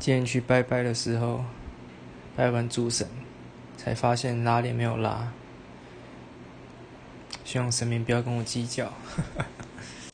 今天去拜拜的时候拜完主神才发现拉链没有拉希望神明不要跟我计较。呵呵